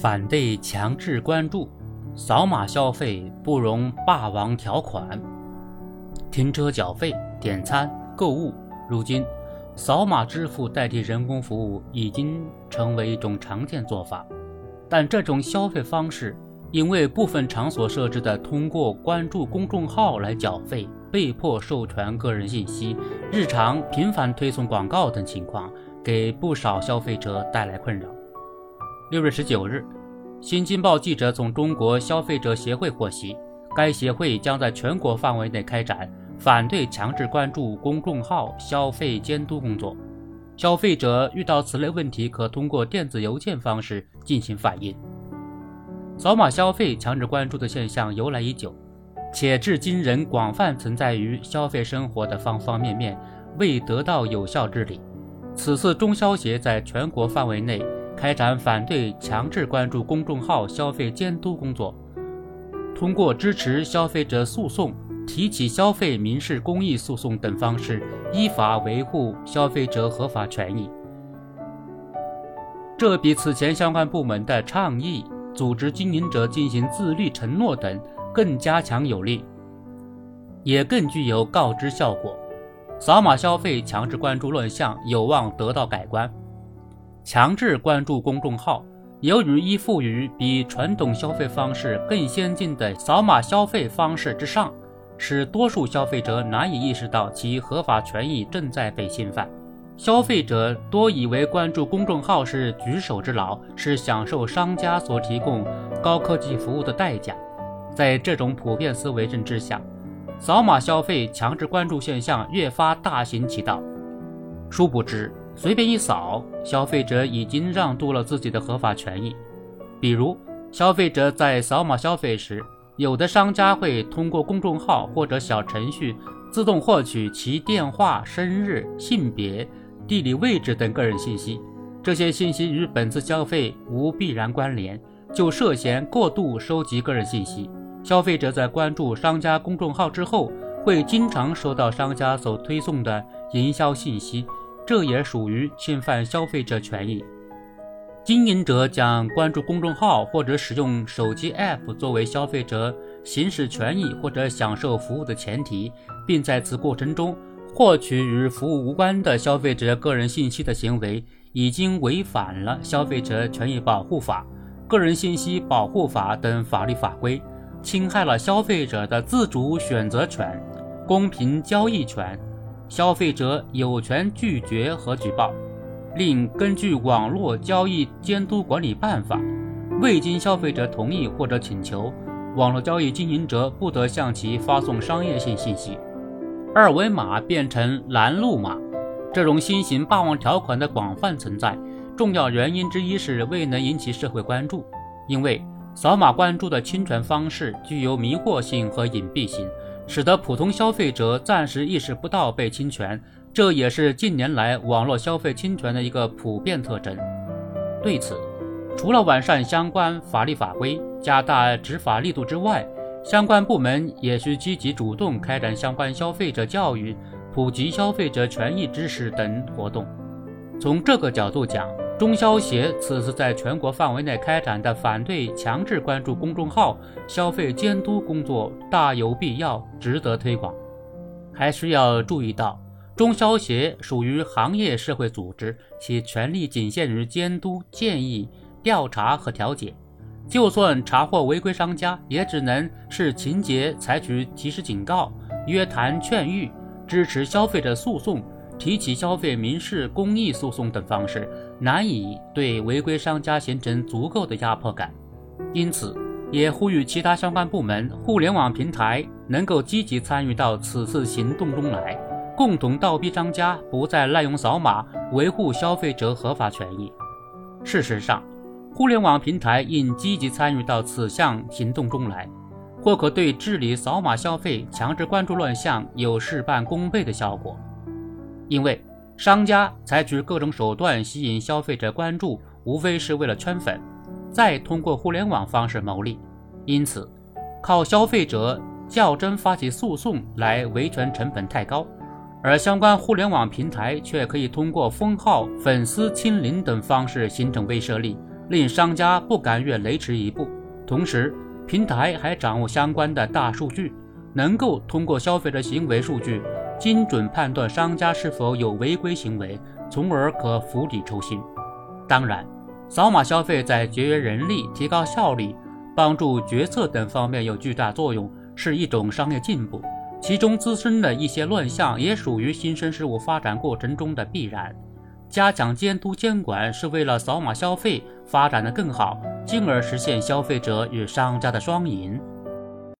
反对强制关注，扫码消费不容霸王条款。停车缴费、点餐、购物，如今扫码支付代替人工服务已经成为一种常见做法。但这种消费方式，因为部分场所设置的通过关注公众号来缴费、被迫授权个人信息、日常频繁推送广告等情况，给不少消费者带来困扰。六月十九日，新京报记者从中国消费者协会获悉，该协会将在全国范围内开展反对强制关注公众号消费监督工作。消费者遇到此类问题，可通过电子邮件方式进行反映。扫码消费强制关注的现象由来已久，且至今仍广泛存在于消费生活的方方面面，未得到有效治理。此次中消协在全国范围内开展反对强制关注公众号消费监督工作，通过支持消费者诉讼。提起消费民事公益诉讼等方式，依法维护消费者合法权益。这比此前相关部门的倡议、组织经营者进行自律承诺等更加强有力，也更具有告知效果。扫码消费强制关注乱象有望得到改观。强制关注公众号，由于依附于比传统消费方式更先进的扫码消费方式之上。使多数消费者难以意识到其合法权益正在被侵犯。消费者多以为关注公众号是举手之劳，是享受商家所提供高科技服务的代价。在这种普遍思维认知下，扫码消费强制关注现象越发大行其道。殊不知，随便一扫，消费者已经让渡了自己的合法权益。比如，消费者在扫码消费时，有的商家会通过公众号或者小程序自动获取其电话、生日、性别、地理位置等个人信息，这些信息与本次消费无必然关联，就涉嫌过度收集个人信息。消费者在关注商家公众号之后，会经常收到商家所推送的营销信息，这也属于侵犯消费者权益。经营者将关注公众号或者使用手机 App 作为消费者行使权益或者享受服务的前提，并在此过程中获取与服务无关的消费者个人信息的行为，已经违反了《消费者权益保护法》《个人信息保护法》等法律法规，侵害了消费者的自主选择权、公平交易权。消费者有权拒绝和举报。另根据《网络交易监督管理办法》，未经消费者同意或者请求，网络交易经营者不得向其发送商业性信息。二维码变成拦路码，这种新型霸王条款的广泛存在，重要原因之一是未能引起社会关注，因为扫码关注的侵权方式具有迷惑性和隐蔽性，使得普通消费者暂时意识不到被侵权。这也是近年来网络消费侵权的一个普遍特征。对此，除了完善相关法律法规、加大执法力度之外，相关部门也需积极主动开展相关消费者教育、普及消费者权益知识等活动。从这个角度讲，中消协此次在全国范围内开展的反对强制关注公众号消费监督工作大有必要，值得推广。还需要注意到。中消协属于行业社会组织，其权力仅限于监督、建议、调查和调解。就算查获违规商家，也只能视情节采取及时警告、约谈劝喻、支持消费者诉讼、提起消费民事公益诉讼等方式，难以对违规商家形成足够的压迫感。因此，也呼吁其他相关部门、互联网平台能够积极参与到此次行动中来。共同倒逼商家不再滥用扫码，维护消费者合法权益。事实上，互联网平台应积极参与到此项行动中来，或可对治理扫码消费强制关注乱象有事半功倍的效果。因为商家采取各种手段吸引消费者关注，无非是为了圈粉，再通过互联网方式牟利。因此，靠消费者较真发起诉讼来维权成本太高。而相关互联网平台却可以通过封号、粉丝清零等方式形成威慑力，令商家不敢越雷池一步。同时，平台还掌握相关的大数据，能够通过消费者行为数据，精准判断商家是否有违规行为，从而可釜底抽薪。当然，扫码消费在节约人力、提高效率、帮助决策等方面有巨大作用，是一种商业进步。其中滋生的一些乱象，也属于新生事物发展过程中的必然。加强监督监管，是为了扫码消费发展的更好，进而实现消费者与商家的双赢。